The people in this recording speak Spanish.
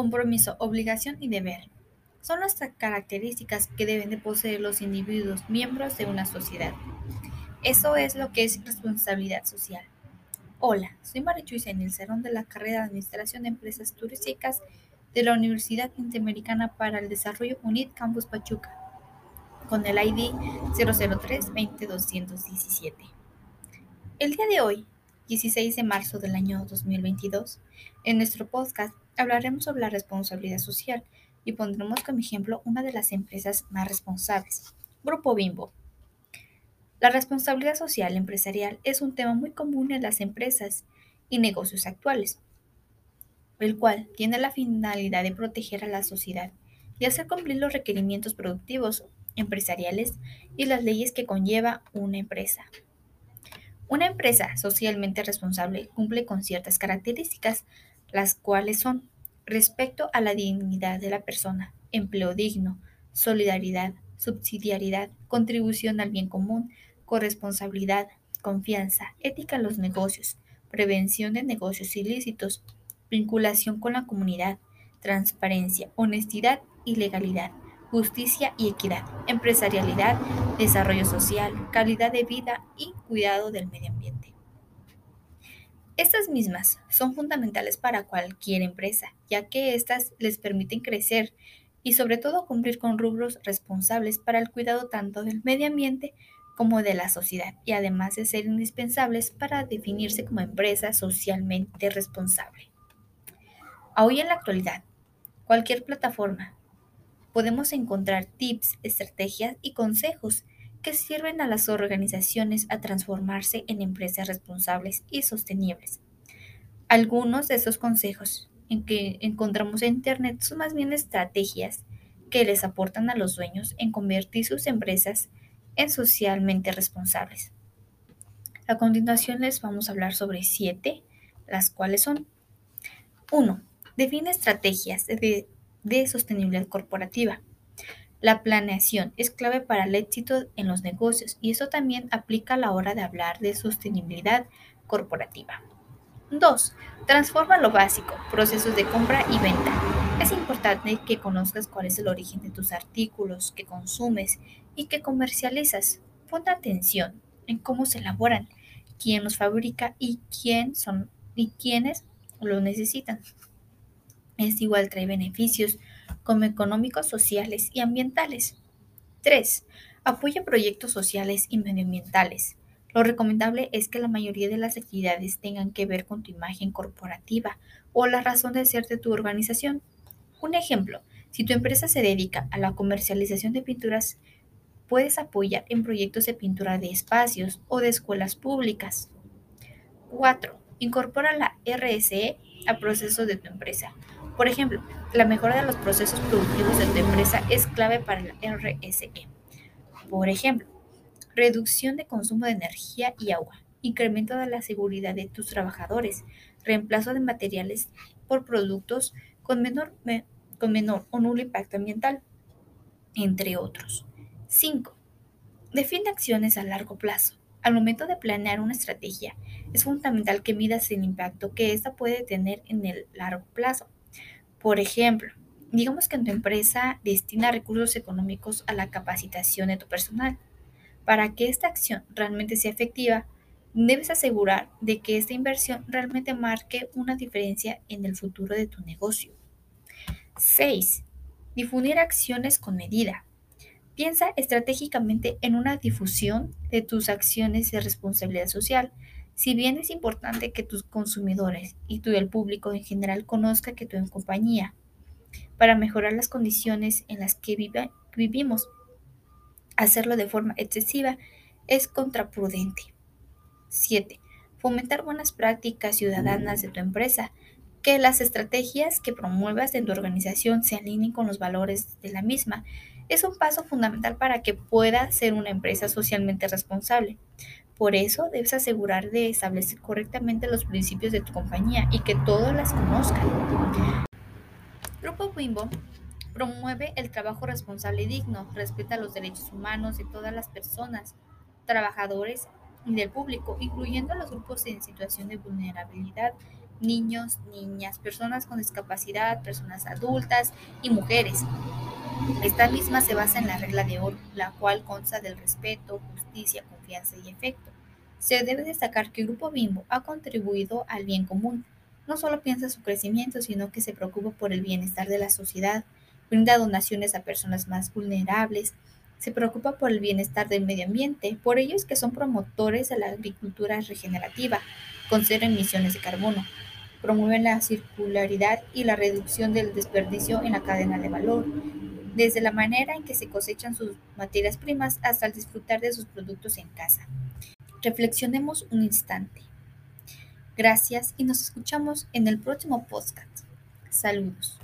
Compromiso, obligación y deber. Son las características que deben de poseer los individuos miembros de una sociedad. Eso es lo que es responsabilidad social. Hola, soy Marichuy el Cerón de la carrera de Administración de Empresas Turísticas de la Universidad Interamericana para el Desarrollo UNIT Campus Pachuca, con el ID 003-20217. El día de hoy, 16 de marzo del año 2022, en nuestro podcast hablaremos sobre la responsabilidad social y pondremos como ejemplo una de las empresas más responsables, Grupo Bimbo. La responsabilidad social empresarial es un tema muy común en las empresas y negocios actuales, el cual tiene la finalidad de proteger a la sociedad y hacer cumplir los requerimientos productivos, empresariales y las leyes que conlleva una empresa. Una empresa socialmente responsable cumple con ciertas características, las cuales son respecto a la dignidad de la persona, empleo digno, solidaridad, subsidiariedad, contribución al bien común, corresponsabilidad, confianza, ética en los negocios, prevención de negocios ilícitos, vinculación con la comunidad, transparencia, honestidad y legalidad, justicia y equidad, empresarialidad, desarrollo social, calidad de vida y cuidado del medio ambiente. Estas mismas son fundamentales para cualquier empresa, ya que éstas les permiten crecer y sobre todo cumplir con rubros responsables para el cuidado tanto del medio ambiente como de la sociedad, y además de ser indispensables para definirse como empresa socialmente responsable. Hoy en la actualidad, cualquier plataforma, podemos encontrar tips, estrategias y consejos que sirven a las organizaciones a transformarse en empresas responsables y sostenibles. Algunos de esos consejos en que encontramos en Internet son más bien estrategias que les aportan a los dueños en convertir sus empresas en socialmente responsables. A continuación les vamos a hablar sobre siete, las cuales son 1. Define estrategias de, de sostenibilidad corporativa. La planeación es clave para el éxito en los negocios y eso también aplica a la hora de hablar de sostenibilidad corporativa. 2. Transforma lo básico, procesos de compra y venta. Es importante que conozcas cuál es el origen de tus artículos que consumes y que comercializas. Pon atención en cómo se elaboran, quién los fabrica y quién son y quiénes lo necesitan. Es igual trae beneficios como económicos, sociales y ambientales. 3. Apoya proyectos sociales y medioambientales. Lo recomendable es que la mayoría de las actividades tengan que ver con tu imagen corporativa o la razón de ser de tu organización. Un ejemplo, si tu empresa se dedica a la comercialización de pinturas, puedes apoyar en proyectos de pintura de espacios o de escuelas públicas. 4. Incorpora la RSE a procesos de tu empresa. Por ejemplo, la mejora de los procesos productivos de tu empresa es clave para la RSE. Por ejemplo, reducción de consumo de energía y agua, incremento de la seguridad de tus trabajadores, reemplazo de materiales por productos con menor, con menor o nulo impacto ambiental, entre otros. 5. Define acciones a largo plazo. Al momento de planear una estrategia, es fundamental que midas el impacto que ésta puede tener en el largo plazo. Por ejemplo, digamos que tu empresa destina recursos económicos a la capacitación de tu personal. Para que esta acción realmente sea efectiva, debes asegurar de que esta inversión realmente marque una diferencia en el futuro de tu negocio. 6. Difundir acciones con medida. Piensa estratégicamente en una difusión de tus acciones de responsabilidad social si bien es importante que tus consumidores y tú el público en general conozca que tu compañía para mejorar las condiciones en las que vivimos, hacerlo de forma excesiva es contraprudente. 7. Fomentar buenas prácticas ciudadanas de tu empresa. Que las estrategias que promuevas en tu organización se alineen con los valores de la misma. Es un paso fundamental para que pueda ser una empresa socialmente responsable. Por eso debes asegurar de establecer correctamente los principios de tu compañía y que todos las conozcan. Grupo Wimbo promueve el trabajo responsable y digno, respeta los derechos humanos de todas las personas, trabajadores y del público, incluyendo a los grupos en situación de vulnerabilidad niños, niñas, personas con discapacidad, personas adultas y mujeres. Esta misma se basa en la regla de oro, la cual consta del respeto, justicia, confianza y efecto. Se debe destacar que el Grupo Bimbo ha contribuido al bien común. No solo piensa en su crecimiento, sino que se preocupa por el bienestar de la sociedad, brinda donaciones a personas más vulnerables, se preocupa por el bienestar del medio ambiente, por ellos que son promotores de la agricultura regenerativa, con cero emisiones de carbono, promueven la circularidad y la reducción del desperdicio en la cadena de valor, desde la manera en que se cosechan sus materias primas hasta el disfrutar de sus productos en casa. Reflexionemos un instante. Gracias y nos escuchamos en el próximo podcast. Saludos.